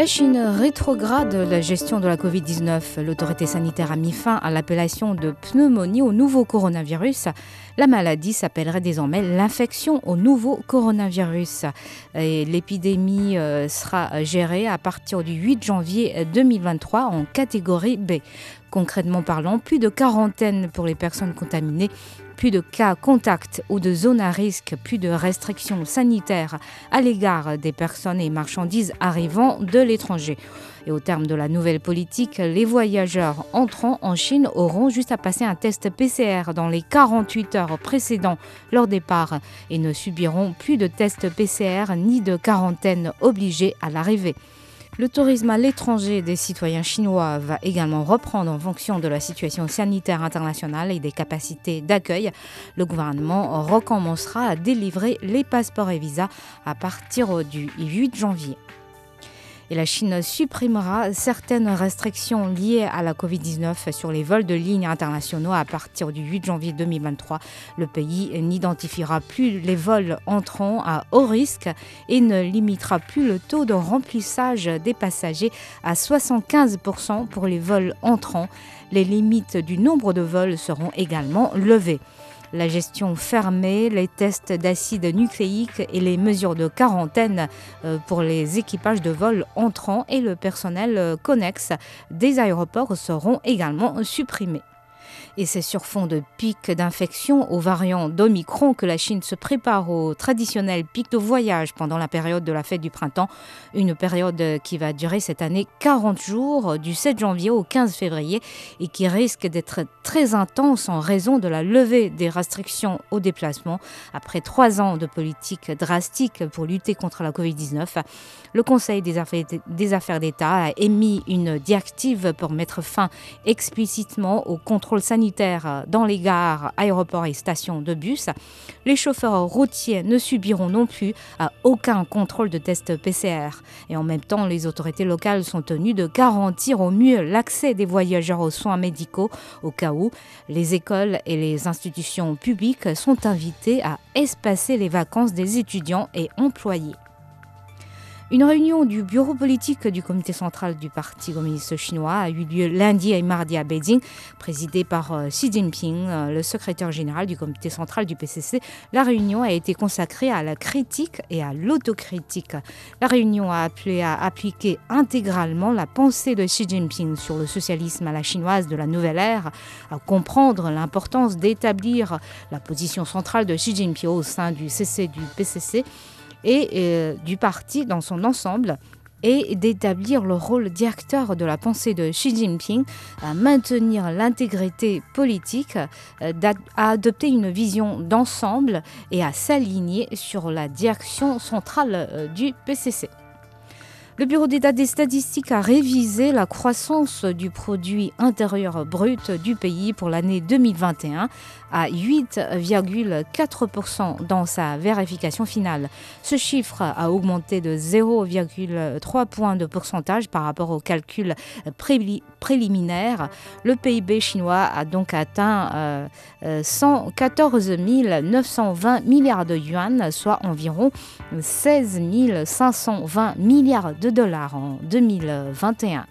La Chine rétrograde la gestion de la Covid-19. L'autorité sanitaire a mis fin à l'appellation de pneumonie au nouveau coronavirus. La maladie s'appellerait désormais l'infection au nouveau coronavirus. L'épidémie euh, sera gérée à partir du 8 janvier 2023 en catégorie B. Concrètement parlant, plus de quarantaine pour les personnes contaminées plus de cas contacts ou de zones à risque, plus de restrictions sanitaires à l'égard des personnes et marchandises arrivant de l'étranger. Et au terme de la nouvelle politique, les voyageurs entrant en Chine auront juste à passer un test PCR dans les 48 heures précédant leur départ et ne subiront plus de tests PCR ni de quarantaine obligée à l'arrivée. Le tourisme à l'étranger des citoyens chinois va également reprendre en fonction de la situation sanitaire internationale et des capacités d'accueil. Le gouvernement recommencera à délivrer les passeports et visas à partir du 8 janvier. Et la Chine supprimera certaines restrictions liées à la Covid-19 sur les vols de lignes internationaux à partir du 8 janvier 2023. Le pays n'identifiera plus les vols entrant à haut risque et ne limitera plus le taux de remplissage des passagers à 75% pour les vols entrants. Les limites du nombre de vols seront également levées la gestion fermée, les tests d'acide nucléique et les mesures de quarantaine euh, pour les équipages de vol entrants et le personnel euh, connexe des aéroports seront également supprimés. Et c'est sur fond de pic d'infection aux variants d'Omicron que la Chine se prépare au traditionnel pic de voyage pendant la période de la fête du printemps, une période qui va durer cette année 40 jours, du 7 janvier au 15 février, et qui risque d'être très intense en raison de la levée des restrictions au déplacement. Après trois ans de politique drastique pour lutter contre la Covid-19, le Conseil des affaires, d'État a émis une directive pour mettre fin explicitement au contrôle sanitaire dans les gares, aéroports et stations de bus. Les chauffeurs routiers ne subiront non plus à aucun contrôle de test PCR. Et en même temps, les autorités locales sont tenues de garantir au mieux l'accès des voyageurs aux soins médicaux au cas où les écoles et les institutions publiques sont invitées à espacer les vacances des étudiants et employés. Une réunion du bureau politique du comité central du Parti communiste chinois a eu lieu lundi et mardi à Beijing, présidée par euh, Xi Jinping, euh, le secrétaire général du comité central du PCC. La réunion a été consacrée à la critique et à l'autocritique. La réunion a appelé à appliquer intégralement la pensée de Xi Jinping sur le socialisme à la chinoise de la nouvelle ère, à comprendre l'importance d'établir la position centrale de Xi Jinping au sein du CC du PCC et euh, du parti dans son ensemble et d'établir le rôle directeur de la pensée de Xi Jinping, à maintenir l'intégrité politique, euh, à adopter une vision d'ensemble et à s'aligner sur la direction centrale euh, du PCC. Le Bureau d'État des statistiques a révisé la croissance du produit intérieur brut du pays pour l'année 2021 à 8,4% dans sa vérification finale. Ce chiffre a augmenté de 0,3 points de pourcentage par rapport au calcul préliminaire. Le PIB chinois a donc atteint euh, 114 920 milliards de yuan, soit environ 16 520 milliards de dollars en 2021.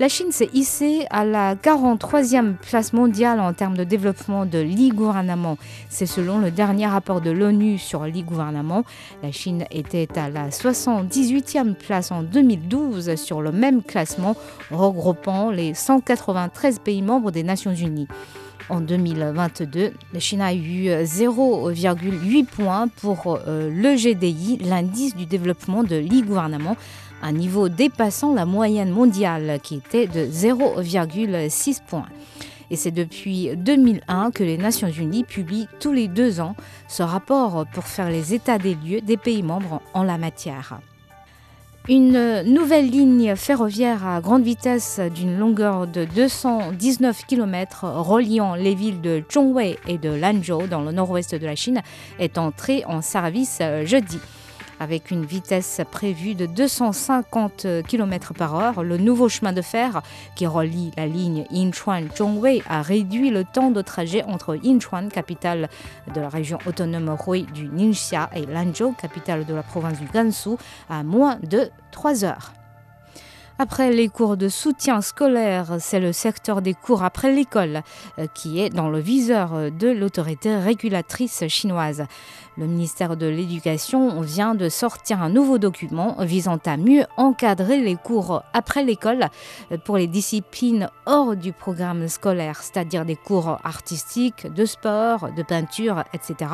La Chine s'est hissée à la 43e place mondiale en termes de développement de l'e-gouvernement. C'est selon le dernier rapport de l'ONU sur l'e-gouvernement. La Chine était à la 78e place en 2012 sur le même classement, regroupant les 193 pays membres des Nations Unies. En 2022, la Chine a eu 0,8 points pour euh, le GDI, l'indice du développement de l'e-gouvernement, un niveau dépassant la moyenne mondiale qui était de 0,6 points. Et c'est depuis 2001 que les Nations Unies publient tous les deux ans ce rapport pour faire les états des lieux des pays membres en la matière. Une nouvelle ligne ferroviaire à grande vitesse d'une longueur de 219 km reliant les villes de Zhongwei et de Lanzhou dans le nord-ouest de la Chine est entrée en service jeudi. Avec une vitesse prévue de 250 km par heure, le nouveau chemin de fer qui relie la ligne Yinchuan-Zhongwei a réduit le temps de trajet entre Yinchuan, capitale de la région autonome Hui du Ningxia, et Lanzhou, capitale de la province du Gansu, à moins de 3 heures. Après les cours de soutien scolaire, c'est le secteur des cours après l'école euh, qui est dans le viseur de l'autorité régulatrice chinoise. Le ministère de l'Éducation vient de sortir un nouveau document visant à mieux encadrer les cours après l'école pour les disciplines hors du programme scolaire, c'est-à-dire des cours artistiques, de sport, de peinture, etc.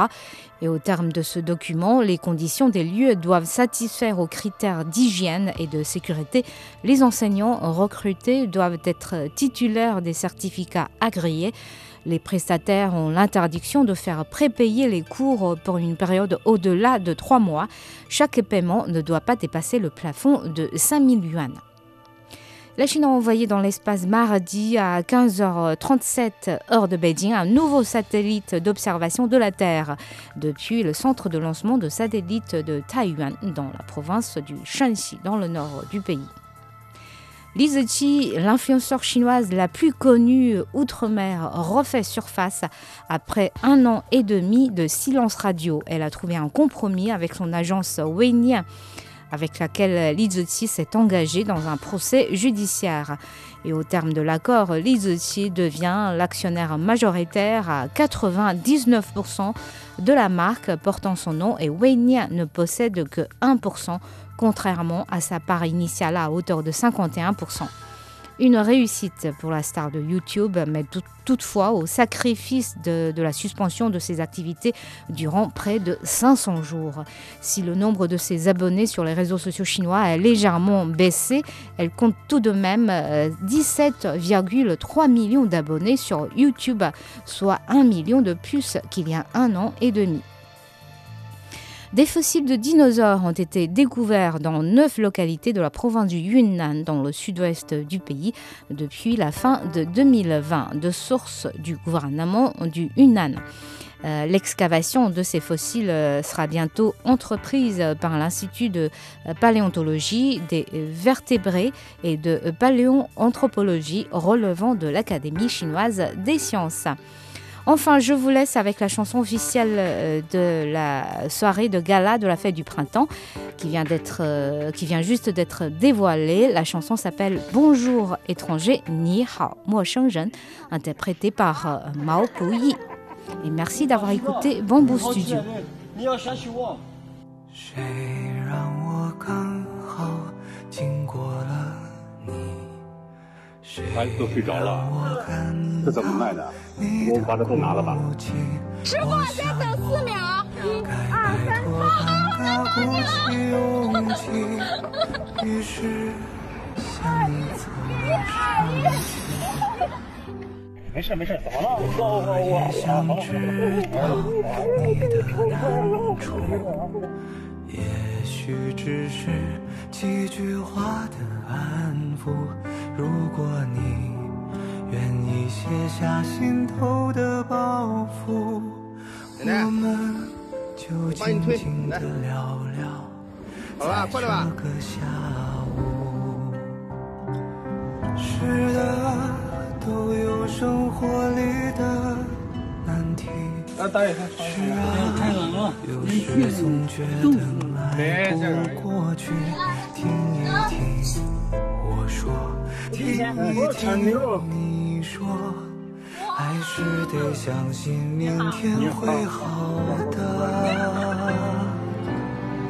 Et au terme de ce document, les conditions des lieux doivent satisfaire aux critères d'hygiène et de sécurité. Enseignants recrutés doivent être titulaires des certificats agréés. Les prestataires ont l'interdiction de faire prépayer les cours pour une période au-delà de trois mois. Chaque paiement ne doit pas dépasser le plafond de 5000 yuan. La Chine a envoyé dans l'espace mardi à 15h37 heure de Beijing un nouveau satellite d'observation de la Terre depuis le centre de lancement de satellites de Taiyuan dans la province du Shanxi dans le nord du pays. Li Ziqi, l'influenceur chinoise la plus connue outre-mer, refait surface après un an et demi de silence radio. Elle a trouvé un compromis avec son agence Weinian avec laquelle Li Ziqi s'est engagée dans un procès judiciaire. Et au terme de l'accord, Li Ziqi devient l'actionnaire majoritaire à 99% de la marque portant son nom et Weinian ne possède que 1% contrairement à sa part initiale à hauteur de 51%. Une réussite pour la star de YouTube, mais toutefois au sacrifice de, la suspension de ses activités durant près de 500 jours. Si le nombre de ses abonnés sur les réseaux sociaux chinois a légèrement baissé, elle compte tout de même 17,3 millions d'abonnés sur YouTube, soit 1 million de plus qu'il y a un an et demi. Des fossiles de dinosaures ont été découverts dans neuf localités de la province du Yunnan, dans le sud-ouest du pays, depuis la fin de 2020, de sources du gouvernement du Yunnan. Euh, l'excavation de ces fossiles euh, sera bientôt entreprise par l'Institut de paléontologie des vertébrés et de paléoanthropologie relevant de l'Académie chinoise des sciences. Enfin, je vous laisse avec la chanson officielle euh, de la soirée de gala de la fête du printemps qui vient, d'être, euh, qui vient juste d'être dévoilée. La chanson s'appelle Bonjour étranger, Ni Hao, Mo Shengzhen, interprétée par euh, Mao Puyi. Et merci d'avoir écouté Bamboo Studio. 孩子都睡着了，这怎么卖的？我们把这都拿了吧。师傅，再等四秒，一、二、三。没事没事，怎么了？告诉我。也许只是几句话的安抚。如果你愿意卸下心头的包袱，我们就静静的聊聊，在这个下午。是的，都有生活里的难题。是啊，有时总觉得迈不过去。听一听我说。听一听你说，还是得相信明天会好的。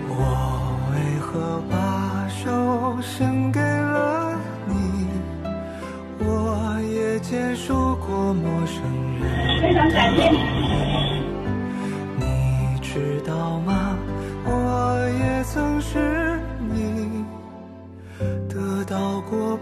我为何把手伸给了你？我也接受过陌生人。非常感谢。你知道吗？我也曾是